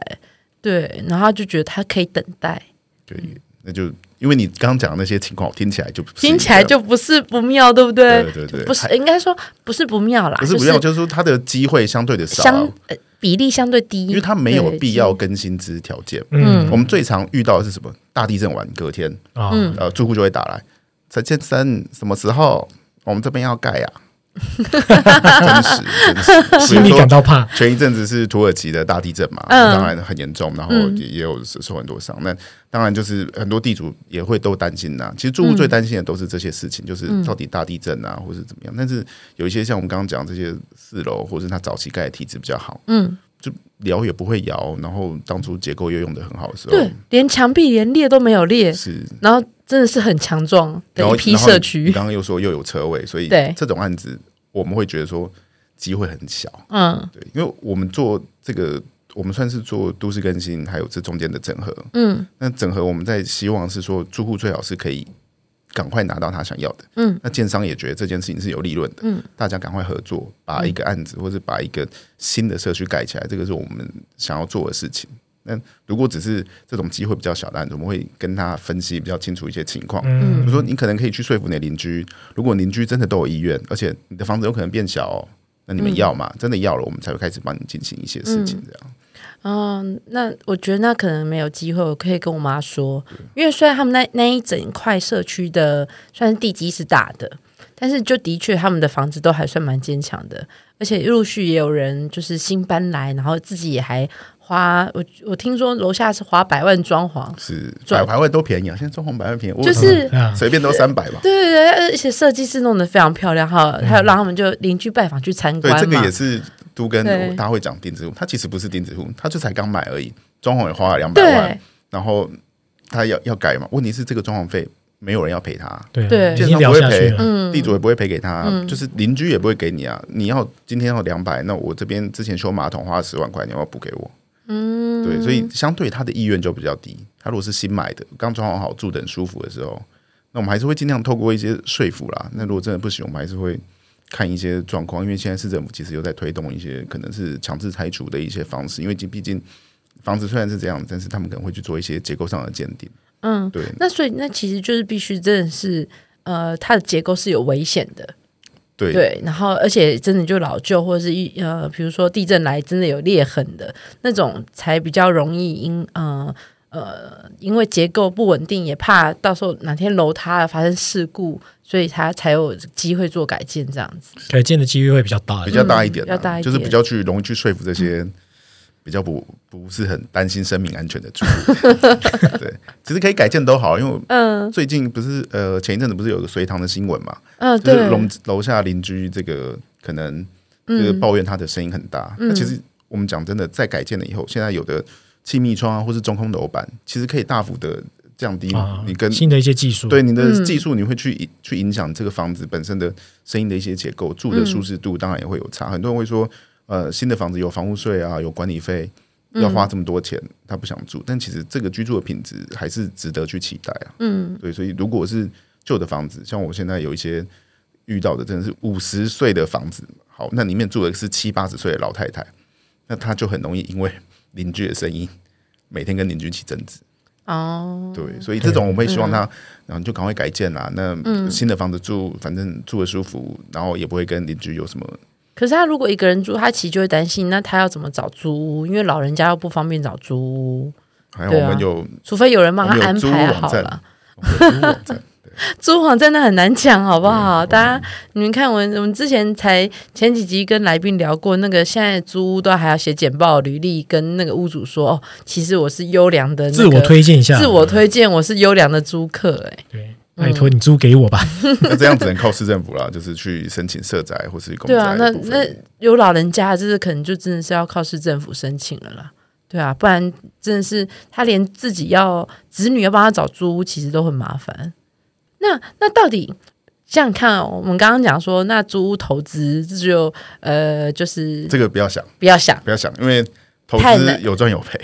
对，然后她就觉得她可以等待。对，那就因为你刚刚讲的那些情况，听起来就听起来就不是不妙，对不对？对对对，不是应该说不是不妙啦，不是不妙，就是说它的机会相对的少，相比例相对低，因为它没有必要更新资条件。嗯，我们最常遇到的是什么？大地震完隔天啊，呃，住户就会打来，陈先生什么时候我们这边要盖呀？真实真实，心里感到怕。前一阵子是土耳其的大地震嘛，嗯、当然很严重，然后也也有受很多伤。那、嗯、当然就是很多地主也会都担心呐。其实住户最担心的都是这些事情，嗯、就是到底大地震啊，或是怎么样。但是有一些像我们刚刚讲这些四楼，或是他早期盖的体质比较好，嗯，就摇也不会摇，然后当初结构又用的很好的时候，对，连墙壁连裂都没有裂，是，然后真的是很强壮的一批社区。刚刚又说又有车位，所以这种案子。我们会觉得说机会很小，嗯，对，因为我们做这个，我们算是做都市更新，还有这中间的整合，嗯，那整合我们在希望是说住户最好是可以赶快拿到他想要的，嗯，那建商也觉得这件事情是有利润的，嗯，大家赶快合作，把一个案子或者把一个新的社区盖起来，这个是我们想要做的事情。那如果只是这种机会比较小的案子，我们会跟他分析比较清楚一些情况。嗯，比如说你可能可以去说服你的邻居，如果邻居真的都有意愿，而且你的房子有可能变小，哦，那你们要嘛？嗯、真的要了，我们才会开始帮你进行一些事情。这样。嗯，那我觉得那可能没有机会，我可以跟我妈说，因为虽然他们那那一整块社区的算是地基是大的，但是就的确他们的房子都还算蛮坚强的，而且陆续也有人就是新搬来，然后自己也还。花我我听说楼下是花百万装潢，是百百万都便宜啊！现在装潢百万便宜，就是随便都三百吧。对对对，而且设计师弄得非常漂亮哈，还有让他们就邻居拜访去参观。对，这个也是都跟大家会讲钉子户，他其实不是钉子户，他就才刚买而已，装潢也花了两百万，然后他要要改嘛。问题是这个装潢费没有人要赔他，对，建商不会赔，地主也不会赔给他，就是邻居也不会给你啊。你要今天要两百，那我这边之前修马桶花了十万块，你要补给我。嗯，对，所以相对他的意愿就比较低。他如果是新买的，刚装潢好，住得很舒服的时候，那我们还是会尽量透过一些说服啦。那如果真的不行，我们还是会看一些状况。因为现在市政府其实又在推动一些可能是强制拆除的一些方式。因为毕竟房子虽然是这样，但是他们可能会去做一些结构上的鉴定。嗯，对。那所以那其实就是必须真的是呃，它的结构是有危险的。对，对，然后而且真的就老旧或者是一呃，比如说地震来真的有裂痕的那种，才比较容易因呃呃，因为结构不稳定，也怕到时候哪天楼塌了发生事故，所以它才有机会做改建这样子。改建的几率会比较大，比较大一点，比较大一点，就是比较去容易去说服这些。嗯比较不不是很担心生命安全的住户，对，其实可以改建都好，因为嗯，最近不是呃前一阵子不是有个隋唐的新闻嘛，嗯，对，楼楼下邻居这个可能就是抱怨他的声音很大，那、嗯、其实我们讲真的，在改建了以后，现在有的气密窗啊，或是中空楼板，其实可以大幅的降低你跟、啊、新的一些技术，对你的技术，你会去去影响这个房子本身的声音的一些结构，住的舒适度当然也会有差，很多人会说。呃，新的房子有房屋税啊，有管理费，要花这么多钱，嗯、他不想住。但其实这个居住的品质还是值得去期待啊。嗯，对，所以如果是旧的房子，像我现在有一些遇到的，真的是五十岁的房子，好，那里面住的是七八十岁的老太太，那他就很容易因为邻居的声音，每天跟邻居起争执。哦，对，所以这种我们会希望他，嗯、然后就赶快改建啦。那新的房子住，反正住的舒服，然后也不会跟邻居有什么。可是他如果一个人住，他其实就会担心，那他要怎么找租屋？因为老人家又不方便找租屋。还有我们有，除非有人帮他安排好了。租房 真的很难讲，好不好？大家你们看，我们我们之前才前几集跟来宾聊过，那个现在租屋都还要写简报履历，跟那个屋主说，哦，其实我是优良的，自我推荐一下，自我推荐我是优良的租客，哎，对。拜托你租给我吧，那这样只能靠市政府啦，就是去申请社宅或是公宅。对啊，那那有老人家，就是可能就真的是要靠市政府申请了啦。对啊，不然真的是他连自己要子女要帮他找租屋，其实都很麻烦。那那到底像你看，我们刚刚讲说，那租屋投资这就呃就是这个不要想，不要想，不要想，因为。投资有赚有赔，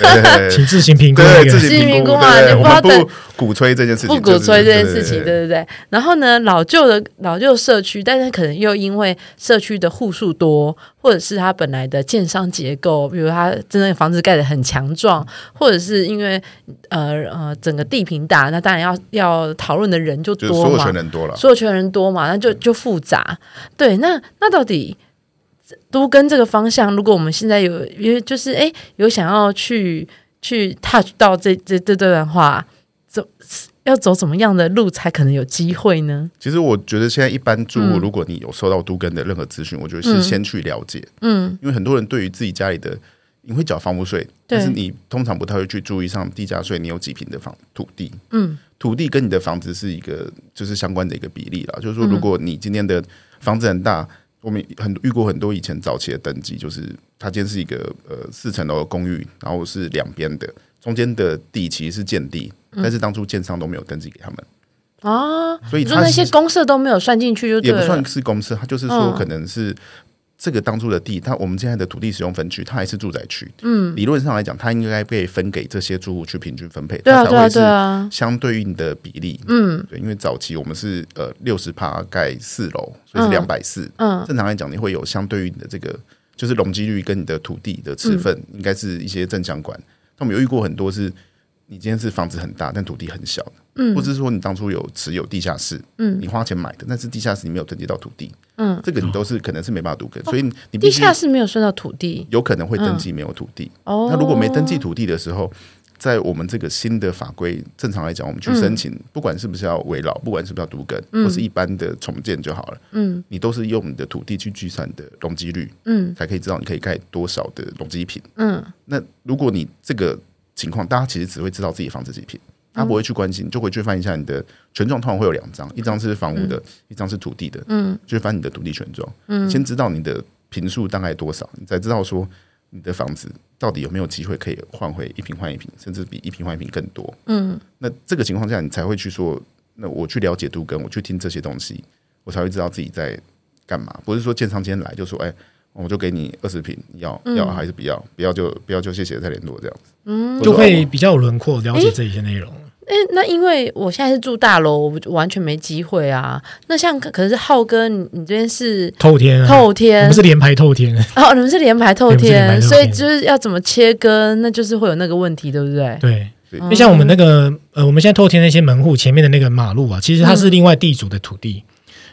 请自行评估。对，自行评估啊！我们不鼓吹这件事情，不鼓吹这件事情，对对对。然后呢，老旧的老旧社区，但是可能又因为社区的户数多，或者是它本来的建商结构，比如它真的房子盖得很强壮，或者是因为呃呃整个地平大，那当然要要讨论的人就多嘛，所有权人多了，所有权人多嘛，那就就复杂。对，那那到底？都跟这个方向，如果我们现在有，因为就是哎，有想要去去 touch 到这这这段话，走要走怎么样的路才可能有机会呢？其实我觉得现在一般住户，如果你有收到都跟的任何资讯，嗯、我觉得是先去了解，嗯，因为很多人对于自己家里的你会缴房屋税，但是你通常不太会去注意上地价税，你有几平的房土地，嗯，土地跟你的房子是一个就是相关的一个比例啦，就是说如果你今天的房子很大，我们很遇过很多以前早期的登记，就是它今天是一个呃四层楼的公寓，然后是两边的。中间的地其实是建地，但是当初建商都没有登记给他们。啊，所以他那些公社都没有算进去，就也不算是公社，他就是说可能是这个当初的地，它我们现在的土地使用分区，它还是住宅区，嗯，理论上来讲，它应该被分给这些住户去平均分配，对啊，对啊，对啊，相对应的比例，嗯，对，因为早期我们是呃六十趴盖四楼，所以是两百四，嗯，正常来讲你会有相对应的这个就是容积率跟你的土地的持分应该是一些正相关。那我们有遇过很多是，你今天是房子很大，但土地很小的，嗯，或者是说你当初有持有地下室，嗯，你花钱买的，但是地下室你没有登记到土地，嗯，这个你都是可能是没办法都更，所以你地下室没有算到土地，有可能会登记没有土地。哦，那如果没登记土地的时候，在我们这个新的法规，正常来讲，我们去申请，不管是不是要围绕，不管是不是要都更，或是一般的重建就好了，嗯，你都是用你的土地去计算的容积率，嗯，才可以知道你可以盖多少的容积品，嗯。那如果你这个情况，大家其实只会知道自己房子几平，他不会去关心，就回去翻一下你的权状，通常会有两张，一张是房屋的，一张是土地的，嗯，就翻你的土地权状，嗯，先知道你的平数大概多少，你才知道说你的房子到底有没有机会可以换回一平换一平，甚至比一平换一平更多，嗯，那这个情况下，你才会去说，那我去了解杜根，我去听这些东西，我才会知道自己在干嘛，不是说建商今天来就说，哎。我就给你二十瓶，要要还是不要？不要就不要就谢谢再联络这样子，嗯，就会比较有轮廓了解这一些内容。哎、欸，那因为我现在是住大楼，我完全没机会啊。那像可可是浩哥，你你这边是透天，啊，透天，不是连排透天 哦，你们是连排透天，所以就是要怎么切割，那就是会有那个问题，对不对？对，就、嗯、像我们那个呃，我们现在透天那些门户前面的那个马路啊，其实它是另外地主的土地。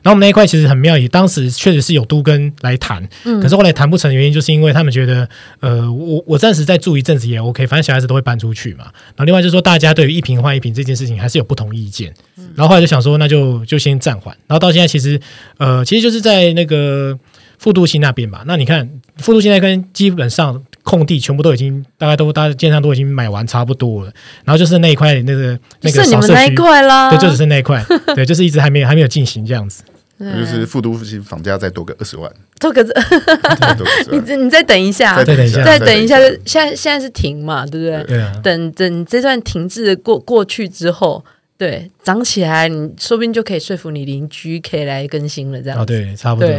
嗯然后我们那一块其实很妙，也当时确实是有都跟来谈，嗯，可是后来谈不成的原因，就是因为他们觉得，呃，我我暂时再住一阵子也 OK，反正小孩子都会搬出去嘛。然后另外就是说，大家对于一平换一平这件事情还是有不同意见，然后后来就想说，那就就先暂缓。然后到现在其实，呃，其实就是在那个复都新那边吧。那你看复都新那边基本上。空地全部都已经，大概都大家建商都已经买完差不多了，然后就是那一块那个那个小社区那一块啦，对，就只是那一块，对，就是一直还没有还没有进行这样子。就是复都房价再多个二十万，多个 你你再等一下，再等一下，再等一下，现在现在是停嘛，对不对？对啊，等等这段停滞过过去之后。对，涨起来，你说不定就可以说服你邻居可以来更新了，这样子。哦，对，差不多。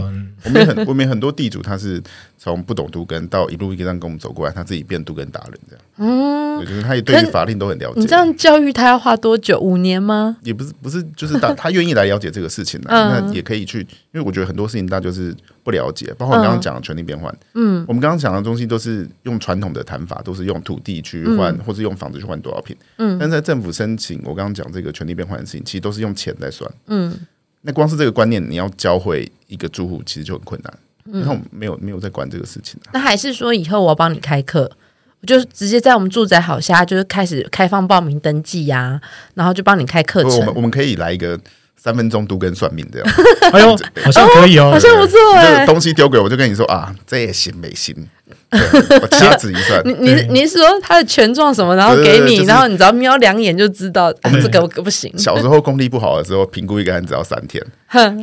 我们很，我们很多地主他是从不懂都更到一路一个这样跟我们走过来，他自己变都更达人这样。嗯，就是他也对于法令都很了解。你这样教育他要花多久？五年吗？也不是，不是，就是他他愿意来了解这个事情呢，那也可以去，因为我觉得很多事情大家就是不了解，包括我刚刚讲的权力变换。嗯，我们刚刚讲的东西都是用传统的谈法，都是用土地去换，或是用房子去换多少坪。嗯，但在政府申请，我刚刚讲这个。权力变换的事情，其实都是用钱来算。嗯，那光是这个观念，你要教会一个住户，其实就很困难。然后没有没有在管这个事情。那还是说，以后我要帮你开课，我就直接在我们住宅好虾，就是开始开放报名登记呀、啊，然后就帮你开课程。我们我们可以来一个三分钟读跟算命这样。哎呦，好像可以哦，好像不错哎。东西丢给我，就跟你说啊，这也行没行？我掐指一算，你你你是说他的权状什么，然后给你，然后你只要瞄两眼就知道，这个不行。小时候功力不好的时候，评估一个案子要三天；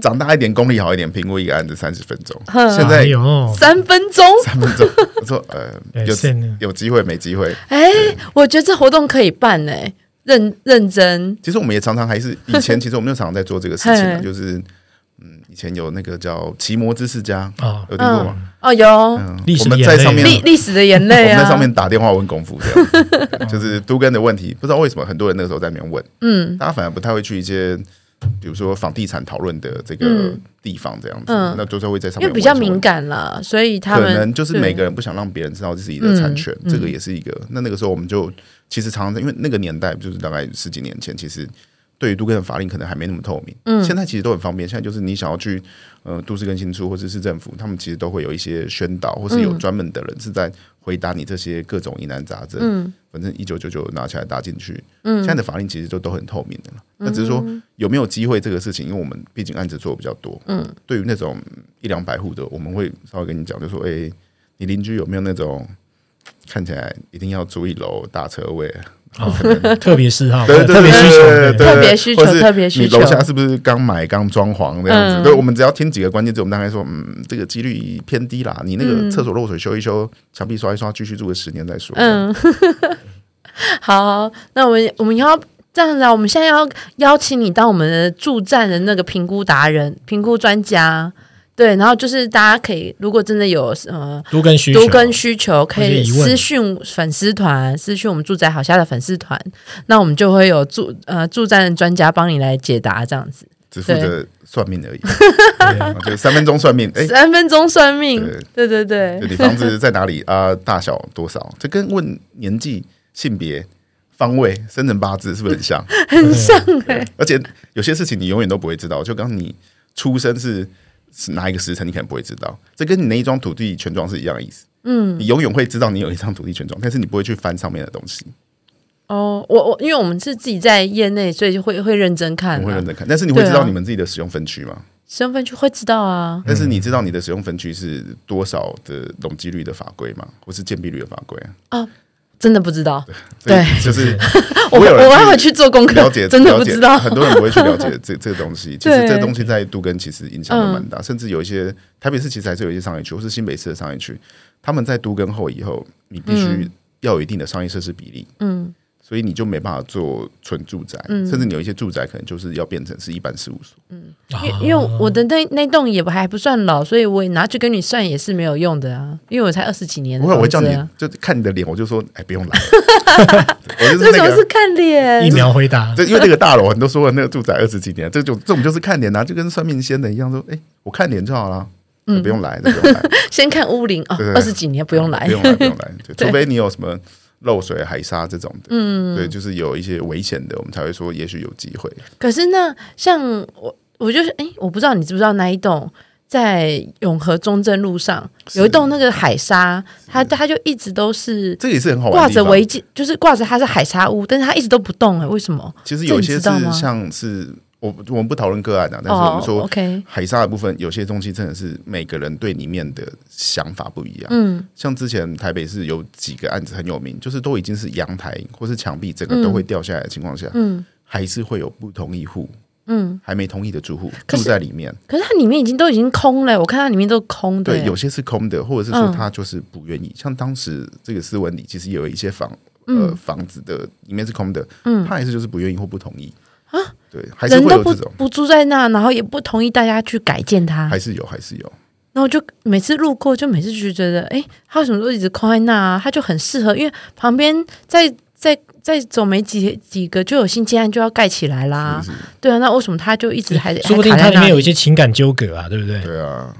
长大一点，功力好一点，评估一个案子三十分钟。现在有三分钟，三分钟。我说呃，有有机会没机会？哎，我觉得这活动可以办呢，认认真。其实我们也常常还是以前，其实我们就常常在做这个事情，就是。嗯，以前有那个叫奇摩知识家啊，有听过吗？哦，有。历史我们在上面历历史的眼泪啊，我们在上面打电话问功夫，这样。就是都跟的问题，不知道为什么很多人那个时候在那边问，嗯，大家反而不太会去一些，比如说房地产讨论的这个地方这样子，那都是会在上面，因为比较敏感了，所以他们可能就是每个人不想让别人知道自己的产权，这个也是一个。那那个时候我们就其实常常在，因为那个年代就是大概十几年前，其实。对于都更的法令可能还没那么透明。嗯，现在其实都很方便。现在就是你想要去呃都市更新处或者市政府，他们其实都会有一些宣导，或是有专门的人是在回答你这些各种疑难杂症。嗯，反正一九九九拿起来打进去。嗯，现在的法令其实就都很透明的了。那只是说有没有机会这个事情，因为我们毕竟案子做的比较多。嗯，对于那种一两百户的，我们会稍微跟你讲，就说哎、欸，你邻居有没有那种看起来一定要住一楼大车位？哦，特别嗜好，对，特别需求，特别需求，特别需求。你楼下是不是刚买刚装潢这样子？对，我们只要听几个关键字，我们大概说，嗯，这个几率偏低啦。你那个厕所漏水修一修，墙壁刷一刷，继续住个十年再说。嗯，好，那我们我们要这样子啊，我们现在要邀请你当我们的助战的那个评估达人、评估专家。对，然后就是大家可以，如果真的有呃都跟需都跟需求，可以私讯粉丝团，私讯我们住宅好瞎的粉丝团，那我们就会有助呃驻站的专家帮你来解答，这样子。只负责算命而已，就三分钟算命，哎，三分钟算命，对对对，你 房子在哪里啊？大小多少？这跟问年纪、性别、方位、生辰八字是不是很像？很像哎，而且有些事情你永远都不会知道，就刚你出生是。是哪一个时辰，你可能不会知道。这跟你那一张土地权状是一样的意思。嗯，你永远会知道你有一张土地权状，但是你不会去翻上面的东西。哦，我我因为我们是自己在业内，所以就会会认真看，会认真看。但是你会知道你们自己的使用分区吗？使用分区会知道啊。但是你知道你的使用分区是多少的容积率的法规吗？或是建蔽率的法规啊？哦真的不知道，对，就是 我我还会去做功课，了解，真的不知道，很多人不会去了解这 这个东西。其实这东西在杜根其实影响都蛮大，甚至有一些台北市其实还是有一些商业区，或是新北市的商业区，他们在都跟后以后，你必须要有一定的商业设施比例，嗯。所以你就没办法做纯住宅，嗯、甚至你有一些住宅可能就是要变成是一般事务所。嗯，因因为我的那那栋也不还不算老，所以我拿去跟你算也是没有用的啊。因为我才二十几年，不会，我会叫你就看你的脸，我就说哎，不用来。我就是那个是看脸，一秒回答。就因为那个大楼很多说了那个住宅二十几年，这就这种就是看脸啊，就跟算命仙的一样，说哎，我看脸就好了，嗯，不用来，不用来。先看屋龄哦，二十几年不用来，不用来，不用来，除非你有什么。漏水、海沙这种的，嗯，对，就是有一些危险的，我们才会说也许有机会。可是那像我，我就是哎，我不知道你知不知道那一栋在永和中正路上有一栋那个海沙，它它就一直都是这也是很好玩，挂着围巾，就是挂着它是海沙屋，但是它一直都不动哎，为什么？其实有一些是像是。我我们不讨论个案啊，但是我们说海沙的部分，有些东西真的是每个人对里面的想法不一样。嗯，像之前台北市有几个案子很有名，就是都已经是阳台或是墙壁整个都会掉下来的情况下，嗯，还是会有不同意户，嗯，还没同意的住户住在里面。可是它里面已经都已经空了，我看它里面都空的。对，有些是空的，或者是说他就是不愿意。像当时这个斯文里，其实有一些房呃房子的里面是空的，嗯，他还是就是不愿意或不同意。啊，对，还是会有这种人都不不住在那，然后也不同意大家去改建它，还是有，还是有。然后就每次路过，就每次就觉得，哎，他为什么都一直空在那啊？他就很适合，因为旁边再再再走没几几个，就有新建案就要盖起来啦。是是对啊，那为什么他就一直还？说不定它里面有一些情感纠葛啊，对不对？对啊，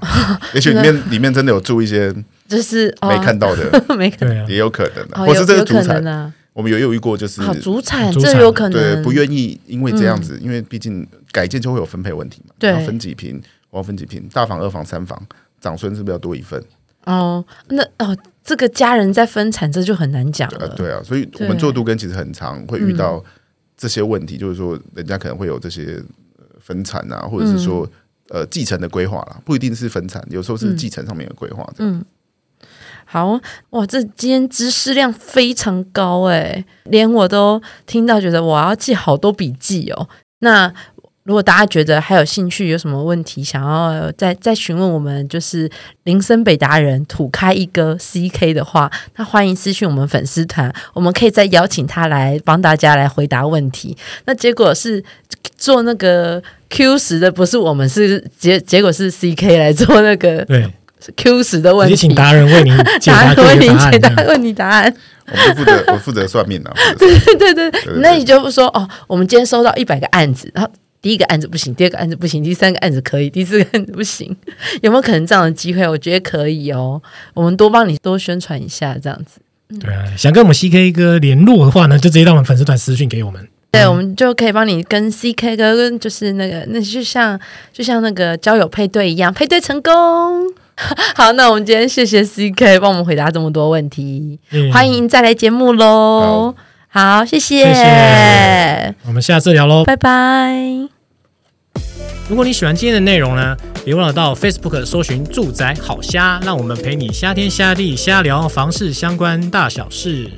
也许里面 里面真的有住一些，就是没看到的，没看到，也有可能的，或是这个主产。我们有犹豫过，就是主产，这有可能对不愿意，因为这样子，因为毕竟改建就会有分配问题嘛。对，分几平，我要分几平，大房、二房、三房，长孙是不是要多一份？哦，那哦，这个家人在分产，这就很难讲了。对啊，所以我们做都更其实很常会遇到这些问题，就是说人家可能会有这些分产啊，或者是说呃继承的规划啦，不一定是分产，有时候是继承上面的规划。嗯。好哇，这今天知识量非常高诶，连我都听到，觉得我要记好多笔记哦。那如果大家觉得还有兴趣，有什么问题想要再再询问我们，就是林森北达人土开一哥 CK 的话，那欢迎私讯我们粉丝团，我们可以再邀请他来帮大家来回答问题。那结果是做那个 Q 十的，不是我们，是结结果是 CK 来做那个对。Q 十的问题，请达人为您解答 为您解答问你答案。我们负责，我负责算命的。对对对，那你就不说哦，我们今天收到一百个案子，然后第一个案子不行，第二个案子不行，第三个案子可以，第四个案子不行，有没有可能这样的机会？我觉得可以哦，我们多帮你多宣传一下，这样子。对啊，想跟我们 CK 哥联络的话呢，就直接到我们粉丝团私讯给我们。对，我们就可以帮你跟 CK 哥跟就是那个，那就像就像那个交友配对一样，配对成功。好，那我们今天谢谢 CK 帮我们回答这么多问题，嗯、欢迎再来节目喽。好，好，谢谢，谢谢，我们下次聊喽，拜拜。如果你喜欢今天的内容呢，别忘了到 Facebook 搜寻“住宅好虾”，让我们陪你瞎天瞎地瞎聊房事相关大小事。